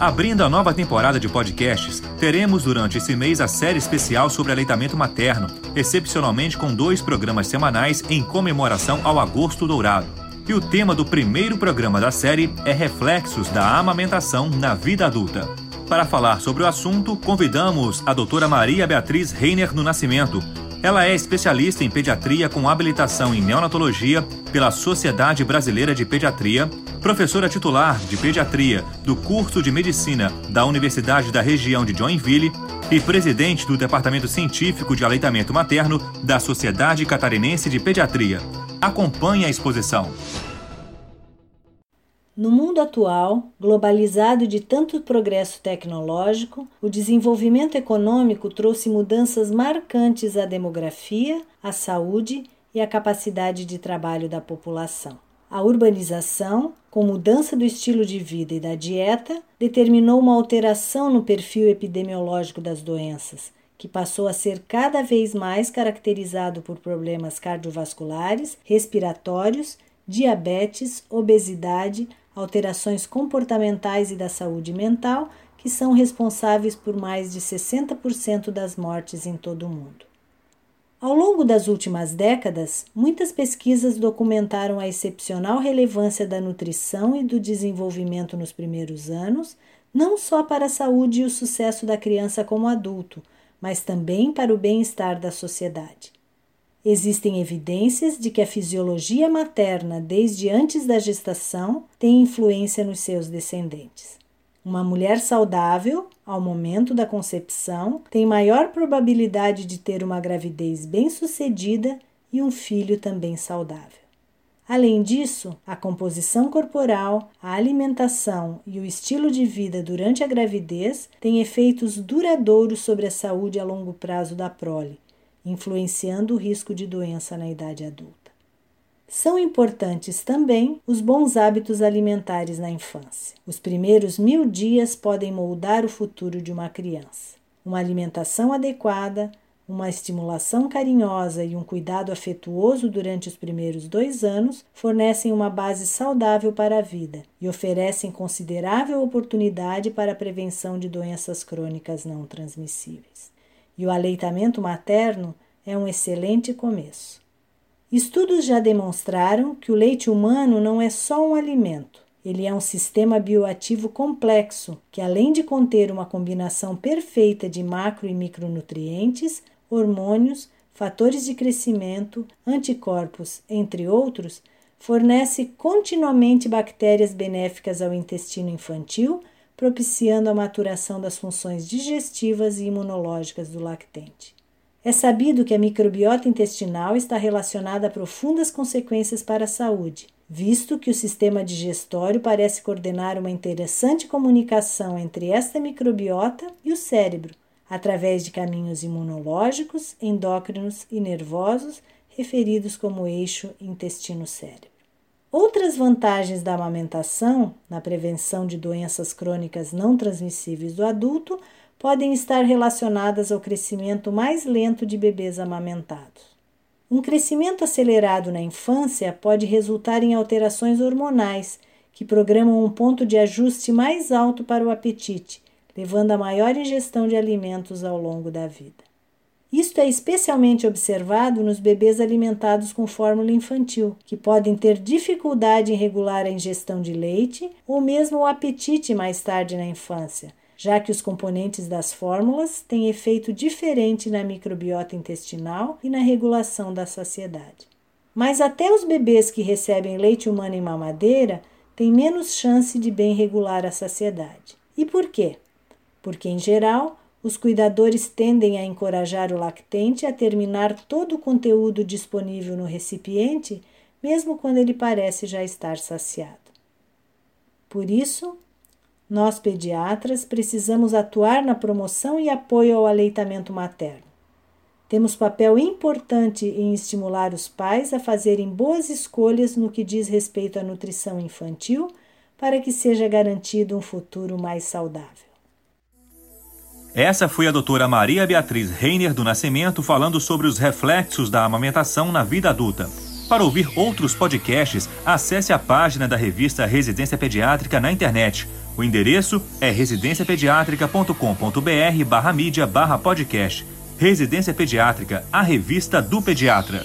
Abrindo a nova temporada de podcasts, teremos durante esse mês a série especial sobre aleitamento materno, excepcionalmente com dois programas semanais em comemoração ao Agosto Dourado. E o tema do primeiro programa da série é Reflexos da Amamentação na Vida Adulta. Para falar sobre o assunto, convidamos a doutora Maria Beatriz Reiner no Nascimento, ela é especialista em pediatria com habilitação em neonatologia pela Sociedade Brasileira de Pediatria, professora titular de pediatria do curso de medicina da Universidade da Região de Joinville e presidente do Departamento Científico de Aleitamento Materno da Sociedade Catarinense de Pediatria. Acompanhe a exposição. No mundo atual, globalizado de tanto progresso tecnológico, o desenvolvimento econômico trouxe mudanças marcantes à demografia, à saúde e à capacidade de trabalho da população. A urbanização, com mudança do estilo de vida e da dieta, determinou uma alteração no perfil epidemiológico das doenças, que passou a ser cada vez mais caracterizado por problemas cardiovasculares, respiratórios, diabetes, obesidade, alterações comportamentais e da saúde mental, que são responsáveis por mais de 60% das mortes em todo o mundo. Ao longo das últimas décadas, muitas pesquisas documentaram a excepcional relevância da nutrição e do desenvolvimento nos primeiros anos, não só para a saúde e o sucesso da criança como adulto, mas também para o bem-estar da sociedade. Existem evidências de que a fisiologia materna, desde antes da gestação, tem influência nos seus descendentes. Uma mulher saudável, ao momento da concepção, tem maior probabilidade de ter uma gravidez bem-sucedida e um filho também saudável. Além disso, a composição corporal, a alimentação e o estilo de vida durante a gravidez têm efeitos duradouros sobre a saúde a longo prazo da prole, influenciando o risco de doença na idade adulta. São importantes também os bons hábitos alimentares na infância. Os primeiros mil dias podem moldar o futuro de uma criança. Uma alimentação adequada, uma estimulação carinhosa e um cuidado afetuoso durante os primeiros dois anos fornecem uma base saudável para a vida e oferecem considerável oportunidade para a prevenção de doenças crônicas não transmissíveis e o aleitamento materno é um excelente começo. Estudos já demonstraram que o leite humano não é só um alimento, ele é um sistema bioativo complexo que, além de conter uma combinação perfeita de macro e micronutrientes, hormônios, fatores de crescimento, anticorpos, entre outros, fornece continuamente bactérias benéficas ao intestino infantil propiciando a maturação das funções digestivas e imunológicas do lactente. É sabido que a microbiota intestinal está relacionada a profundas consequências para a saúde, visto que o sistema digestório parece coordenar uma interessante comunicação entre esta microbiota e o cérebro, através de caminhos imunológicos, endócrinos e nervosos, referidos como eixo intestino-cérebro. Outras vantagens da amamentação na prevenção de doenças crônicas não transmissíveis do adulto podem estar relacionadas ao crescimento mais lento de bebês amamentados. Um crescimento acelerado na infância pode resultar em alterações hormonais que programam um ponto de ajuste mais alto para o apetite, levando a maior ingestão de alimentos ao longo da vida. Isto é especialmente observado nos bebês alimentados com fórmula infantil, que podem ter dificuldade em regular a ingestão de leite ou mesmo o apetite mais tarde na infância, já que os componentes das fórmulas têm efeito diferente na microbiota intestinal e na regulação da saciedade. Mas até os bebês que recebem leite humano em mamadeira têm menos chance de bem regular a saciedade. E por quê? Porque, em geral, os cuidadores tendem a encorajar o lactente a terminar todo o conteúdo disponível no recipiente, mesmo quando ele parece já estar saciado. Por isso, nós pediatras precisamos atuar na promoção e apoio ao aleitamento materno. Temos papel importante em estimular os pais a fazerem boas escolhas no que diz respeito à nutrição infantil, para que seja garantido um futuro mais saudável. Essa foi a doutora Maria Beatriz Reiner do Nascimento falando sobre os reflexos da amamentação na vida adulta. Para ouvir outros podcasts, acesse a página da revista Residência Pediátrica na internet. O endereço é residenciapediatrica.com.br barra mídia barra podcast. Residência Pediátrica, a revista do pediatra.